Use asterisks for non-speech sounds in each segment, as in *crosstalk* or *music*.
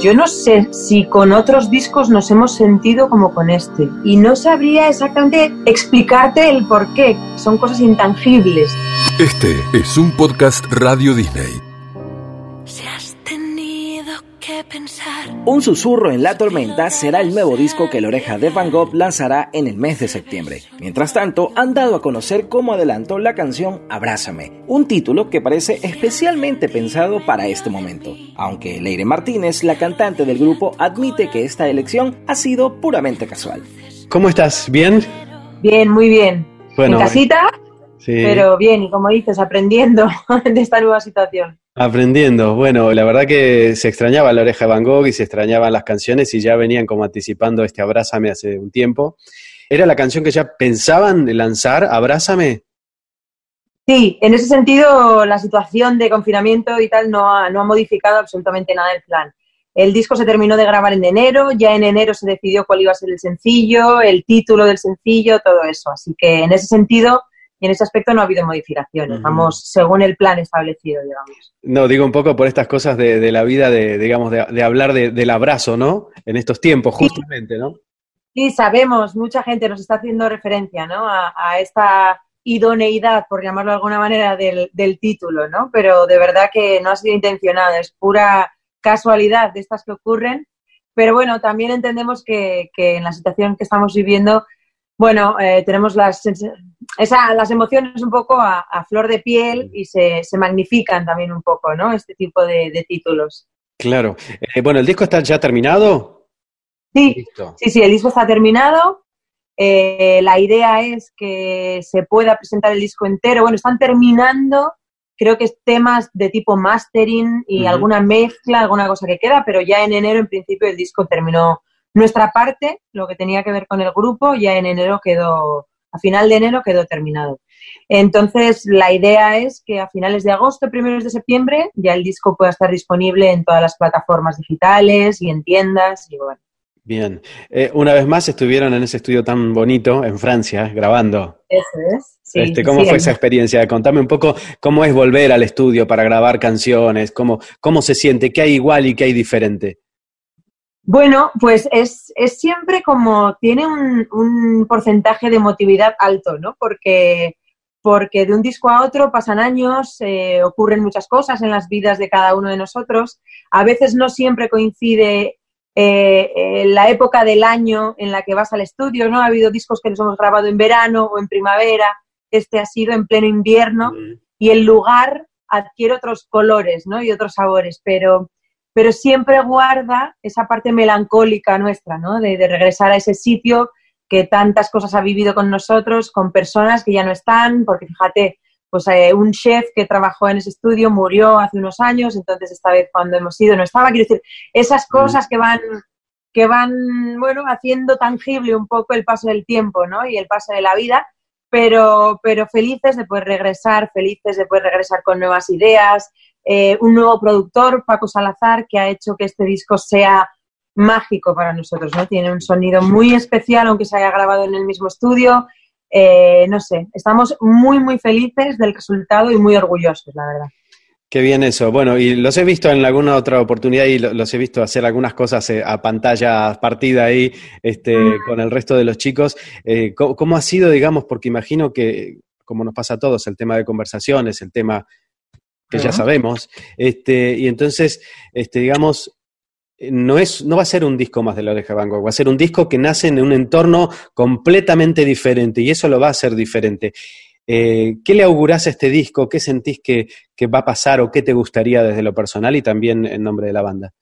Yo no sé si con otros discos nos hemos sentido como con este. Y no sabría exactamente explicarte el por qué. Son cosas intangibles. Este es un podcast Radio Disney. Un susurro en la tormenta será el nuevo disco que la oreja de Van Gogh lanzará en el mes de septiembre. Mientras tanto, han dado a conocer cómo adelantó la canción Abrázame, un título que parece especialmente pensado para este momento. Aunque Leire Martínez, la cantante del grupo, admite que esta elección ha sido puramente casual. ¿Cómo estás? ¿Bien? Bien, muy bien. Bueno, ¿En casita? Sí. Pero bien, y como dices, aprendiendo *laughs* de esta nueva situación. Aprendiendo. Bueno, la verdad que se extrañaba la oreja de Van Gogh y se extrañaban las canciones y ya venían como anticipando este Abrázame hace un tiempo. ¿Era la canción que ya pensaban lanzar, Abrázame? Sí, en ese sentido la situación de confinamiento y tal no ha, no ha modificado absolutamente nada el plan. El disco se terminó de grabar en enero, ya en enero se decidió cuál iba a ser el sencillo, el título del sencillo, todo eso. Así que en ese sentido y en ese aspecto no ha habido modificaciones, vamos según el plan establecido, digamos. No, digo un poco por estas cosas de, la vida, de, digamos, de, hablar del abrazo, ¿no? En estos tiempos, justamente, ¿no? Sí, sabemos, mucha gente nos está haciendo referencia, ¿no? A, esta idoneidad, por llamarlo de alguna manera, del, título, ¿no? Pero de verdad que no ha sido intencionado, es pura casualidad de estas que ocurren. Pero bueno, también entendemos que, que en la situación que estamos viviendo bueno, eh, tenemos las, esa, las emociones un poco a, flor de piel y se, se, magnifican también un poco, ¿no? Este tipo de, títulos. Claro. Eh, bueno, ¿el disco está ya terminado? Sí, sí, sí, el disco está terminado. Eh, la idea es que se pueda presentar el disco entero. Bueno, están terminando, creo que es temas de tipo mastering y alguna mezcla, alguna cosa que queda, pero ya en enero en principio el disco terminó nuestra parte, lo que tenía que ver con el grupo, ya en enero quedó, a final de enero quedó terminado. Entonces, la idea es que a finales de agosto, primeros de septiembre, ya el disco pueda estar disponible en todas las plataformas digitales y en tiendas y bueno. Bien. Eh, una vez más estuvieron en ese estudio tan bonito en Francia, grabando. Eso es. este, ¿Cómo fue esa experiencia? Contame un poco cómo es volver al estudio para grabar canciones, cómo, cómo se siente, qué hay igual y qué hay diferente. Bueno, pues es, es siempre como tiene un, un, porcentaje de emotividad alto, ¿no? Porque, porque de un disco a otro pasan años, eh, ocurren muchas cosas en las vidas de cada uno de nosotros. A veces no siempre coincide eh, la época del año en la que vas al estudio, ¿no? Ha habido discos que los hemos grabado en verano o en primavera, este ha sido en pleno invierno y el lugar adquiere otros colores, ¿no? Y otros sabores, pero pero siempre guarda esa parte melancólica nuestra, ¿no? De, regresar a ese sitio que tantas cosas ha vivido con nosotros, con personas que ya no están, porque fíjate, pues eh, un chef que trabajó en ese estudio murió hace unos años, entonces esta vez cuando hemos ido no estaba. Quiero decir, esas cosas que van, que van, bueno, haciendo tangible un poco el paso del tiempo, ¿no? Y el paso de la vida, pero, pero felices de poder regresar, felices de poder regresar con nuevas ideas, eh, un nuevo productor, Paco Salazar, que ha hecho que este disco sea mágico para nosotros, ¿no? Tiene un sonido muy especial, aunque se haya grabado en el mismo estudio. Eh, no sé, estamos muy, muy felices del resultado y muy orgullosos, la verdad. Qué bien eso. Bueno, y los he visto en alguna otra oportunidad y los he visto hacer algunas cosas eh, a pantalla partida ahí este, mm. con el resto de los chicos. ¿Cómo ha sido, digamos, porque imagino que, como nos pasa a todos, el tema de conversaciones, el tema que ya sabemos. Este, y entonces, este, digamos, no, es, no va a ser un disco más de la oreja Van Gogh, va a ser un disco que nace en un entorno completamente diferente y eso lo va a hacer diferente. Eh, ¿Qué le augurás a este disco? ¿Qué sentís que, va a pasar o qué te gustaría desde lo personal y también en nombre de la banda?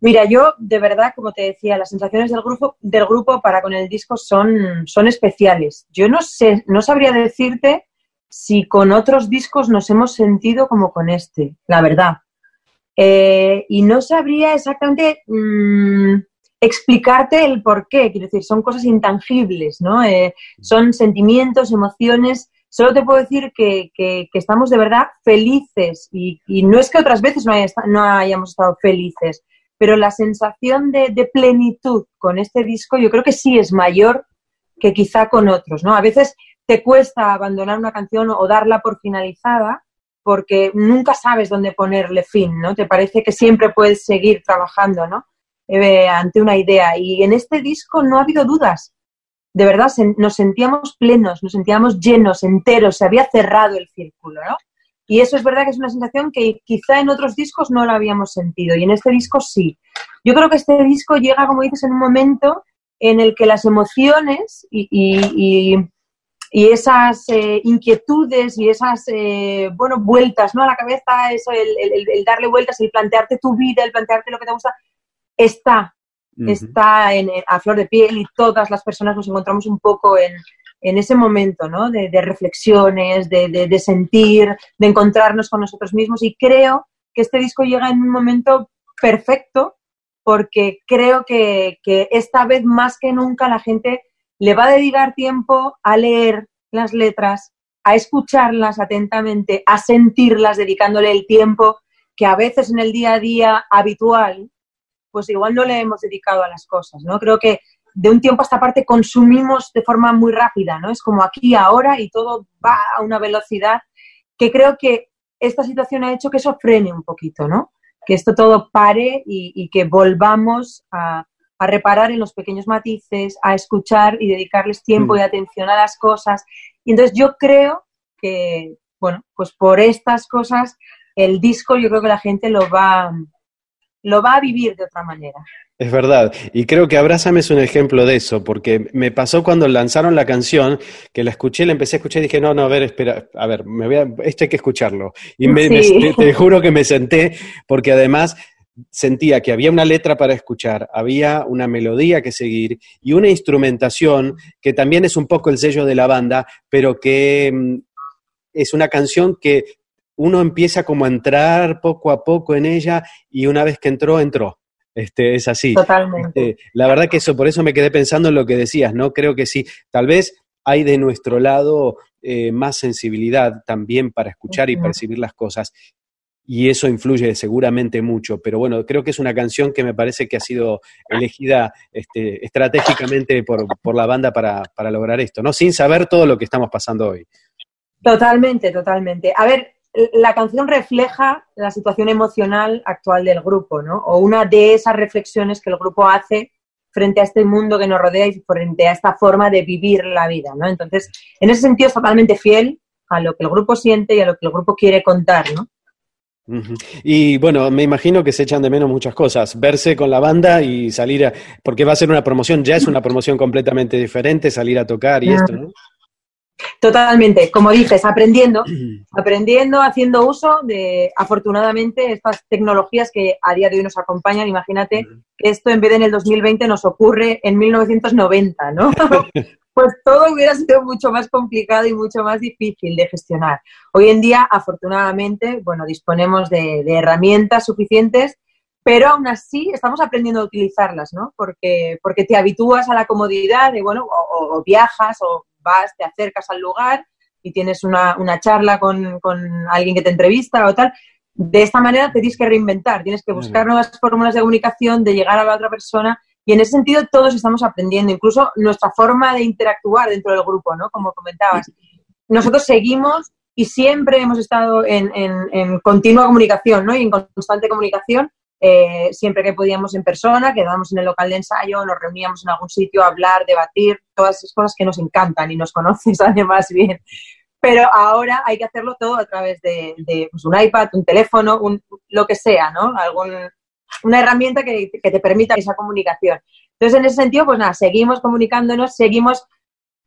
Mira, yo de verdad, como te decía, las sensaciones del grupo, del grupo para con el disco son, son especiales. Yo no sé, no sabría decirte si con otros discos nos hemos sentido como con este, la verdad. Eh, y no sabría exactamente mm, explicarte el por qué, quiero decir, son cosas intangibles, ¿no? Eh, son sentimientos, emociones. Solo te puedo decir que, estamos de verdad felices y, no es que otras veces no, no, hayamos estado felices, pero la sensación de, de plenitud con este disco yo creo que sí es mayor que quizá con otros, ¿no? A veces te cuesta abandonar una canción o darla por finalizada porque nunca sabes dónde ponerle fin, ¿no? Te parece que siempre puedes seguir trabajando, ¿no? Eh, ante una idea. Y en este disco no ha habido dudas. De verdad, nos sentíamos plenos, nos sentíamos llenos, enteros, se había cerrado el círculo, ¿no? Y eso es verdad que es una sensación que quizá en otros discos no la habíamos sentido y en este disco sí. Yo creo que este disco llega, como dices, en un momento en el que las emociones y, esas eh, inquietudes y esas, eh, bueno, vueltas ¿no? a la cabeza, eso, el, darle vueltas, el plantearte tu vida, el plantearte lo que te gusta, está, está en, a flor de piel y todas las personas nos encontramos un poco en, en ese momento, ¿no? De, reflexiones, de, sentir, de encontrarnos con nosotros mismos. Y creo que este disco llega en un momento perfecto porque creo que, esta vez más que nunca la gente le va a dedicar tiempo a leer las letras, a escucharlas atentamente, a sentirlas, dedicándole el tiempo que a veces en el día a día habitual, pues igual no le hemos dedicado a las cosas, ¿no? Creo que de un tiempo a esta parte consumimos de forma muy rápida, ¿no? Es como aquí, ahora y todo va a una velocidad que creo que esta situación ha hecho que eso frene un poquito, ¿no? Que esto todo pare y, que volvamos a, reparar en los pequeños matices, a escuchar y dedicarles tiempo y mm. atención a las cosas. Y entonces yo creo que, bueno, pues por estas cosas el disco yo creo que la gente lo va, lo va a vivir de otra manera. Es verdad, y creo que Abrázame es un ejemplo de eso, porque me pasó cuando lanzaron la canción, que la escuché, la empecé a escuchar y dije, no, no, a ver, espera, a ver, me voy esto hay que escucharlo. Y me, *laughs* te, juro que me senté, porque además sentía que había una letra para escuchar, había una melodía que seguir y una instrumentación que también es un poco el sello de la banda, pero que mm, es una canción que uno empieza como a entrar poco a poco en ella y una vez que entró, entró. Este, es así. Totalmente. Este, la verdad que eso, por eso me quedé pensando en lo que decías, ¿no? Creo que sí, tal vez hay de nuestro lado eh, más sensibilidad también para escuchar y percibir las cosas. Y eso influye seguramente mucho, pero bueno, creo que es una canción que me parece que ha sido elegida este, estratégicamente por, por, la banda para, para lograr esto, ¿no? Sin saber todo lo que estamos pasando hoy. Totalmente, totalmente. A ver, la canción refleja la situación emocional actual del grupo, ¿no? O una de esas reflexiones que el grupo hace frente a este mundo que nos rodea y frente a esta forma de vivir la vida, ¿no? Entonces, en ese sentido es totalmente fiel a lo que el grupo siente y a lo que el grupo quiere contar, ¿no? Y bueno, me imagino que se echan de menos muchas cosas, verse con la banda y salir a, porque va a ser una promoción, ya es una promoción completamente diferente, salir a tocar y esto, ¿no? Totalmente, como dices, aprendiendo, *clears throat* aprendiendo, haciendo uso de, afortunadamente, estas tecnologías que a día de hoy nos acompañan. Imagínate que esto en vez de en el 2020 nos ocurre en 1990, ¿no? *laughs* pues todo hubiera sido mucho más complicado y mucho más difícil de gestionar. Hoy en día, afortunadamente, bueno, disponemos de, herramientas suficientes, pero aún así estamos aprendiendo a utilizarlas, ¿no? Porque, porque te habitúas a la comodidad de, bueno, o viajas o vas, te acercas al lugar y tienes una, charla con, alguien que te entrevista o tal. De esta manera te tienes que reinventar, tienes que buscar nuevas fórmulas de comunicación, de llegar a la otra persona. Y en ese sentido todos estamos aprendiendo, incluso nuestra forma de interactuar dentro del grupo, ¿no? Como comentabas. Nosotros seguimos y siempre hemos estado en, en continua comunicación, ¿no? Y en constante comunicación eh, siempre que podíamos en persona, quedábamos en el local de ensayo, nos reuníamos en algún sitio a hablar, debatir, todas esas cosas que nos encantan y nos *laughs* conoces además bien. Pero ahora hay que hacerlo todo a través de, pues, un iPad, un teléfono, un, lo que sea, ¿no? Algún, una herramienta que, que te permita esa comunicación. Entonces, en ese sentido, pues nada, seguimos comunicándonos, seguimos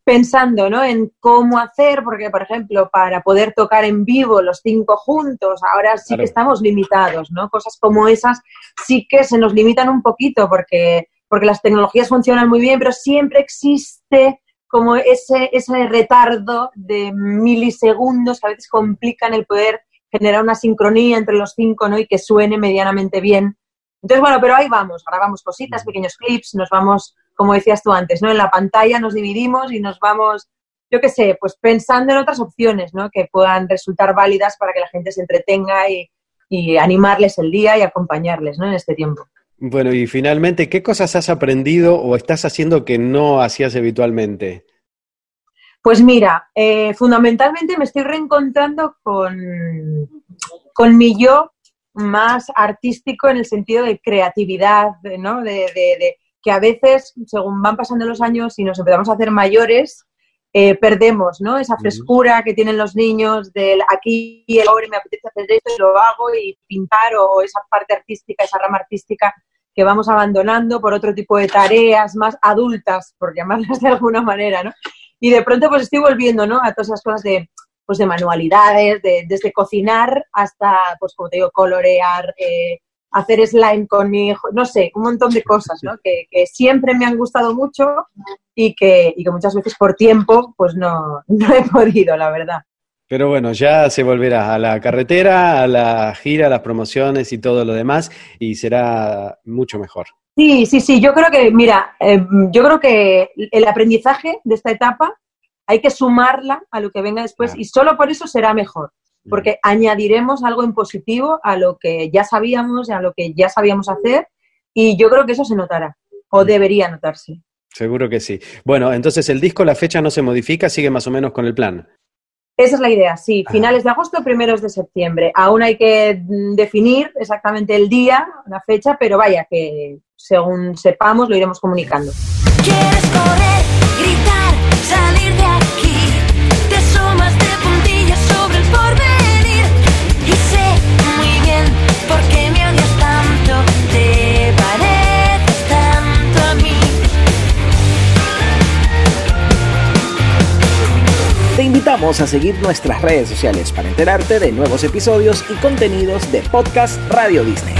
pensando ¿no? en cómo hacer, porque, por ejemplo, para poder tocar en vivo los cinco juntos, ahora sí que estamos limitados, ¿no? Cosas como esas sí que se nos limitan un poquito porque, porque las tecnologías funcionan muy bien, pero siempre existe como ese, ese retardo de milisegundos que a veces complican el poder generar una sincronía entre los cinco ¿no? y que suene medianamente bien. Entonces, bueno, pero ahí vamos, grabamos cositas, pequeños clips, nos vamos como decías tú antes, ¿no? En la pantalla nos dividimos y nos vamos, yo qué sé, pues pensando en otras opciones, ¿no? Que puedan resultar válidas para que la gente se entretenga y, animarles el día y acompañarles, ¿no? En este tiempo. Bueno, y finalmente, ¿qué cosas has aprendido o estás haciendo que no hacías habitualmente? Pues mira, eh, fundamentalmente me estoy reencontrando con, con mi yo más artístico en el sentido de creatividad, ¿no? De, de, que a veces, según van pasando los años y nos empezamos a hacer mayores, eh, perdemos, ¿no? Esa frescura que tienen los niños del aquí y ahora me apetece hacer esto y lo hago y pintar o, esa parte artística, esa rama artística que vamos abandonando por otro tipo de tareas más adultas, por llamarlas de alguna manera, ¿no? Y de pronto pues estoy volviendo, ¿no? A todas esas cosas de, pues de manualidades, de, desde cocinar hasta, pues como te digo, colorear, eh, hacer slime con mi hijo, no sé, un montón de cosas, ¿no? Que, siempre me han gustado mucho y que, y que muchas veces por tiempo, pues no, no he podido, la verdad. Pero bueno, ya se volverá a la carretera, a la gira, a las promociones y todo lo demás, y será mucho mejor. Sí, sí, sí. Yo creo que, mira, eh, yo creo que el aprendizaje de esta etapa hay que sumarla a lo que venga después y solo por eso será mejor porque añadiremos algo en positivo a lo que ya sabíamos, a lo que ya sabíamos hacer, y yo creo que eso se notará, o debería notarse. Seguro que sí. Bueno, entonces el disco, la fecha no se modifica, sigue más o menos con el plan. Esa es la idea, sí. Finales de agosto, primeros de septiembre. Aún hay que mm, definir exactamente el día, la fecha, pero vaya, que según sepamos lo iremos comunicando. ¿Quieres correr, a seguir nuestras redes sociales para enterarte de nuevos episodios y contenidos de Podcast Radio Disney.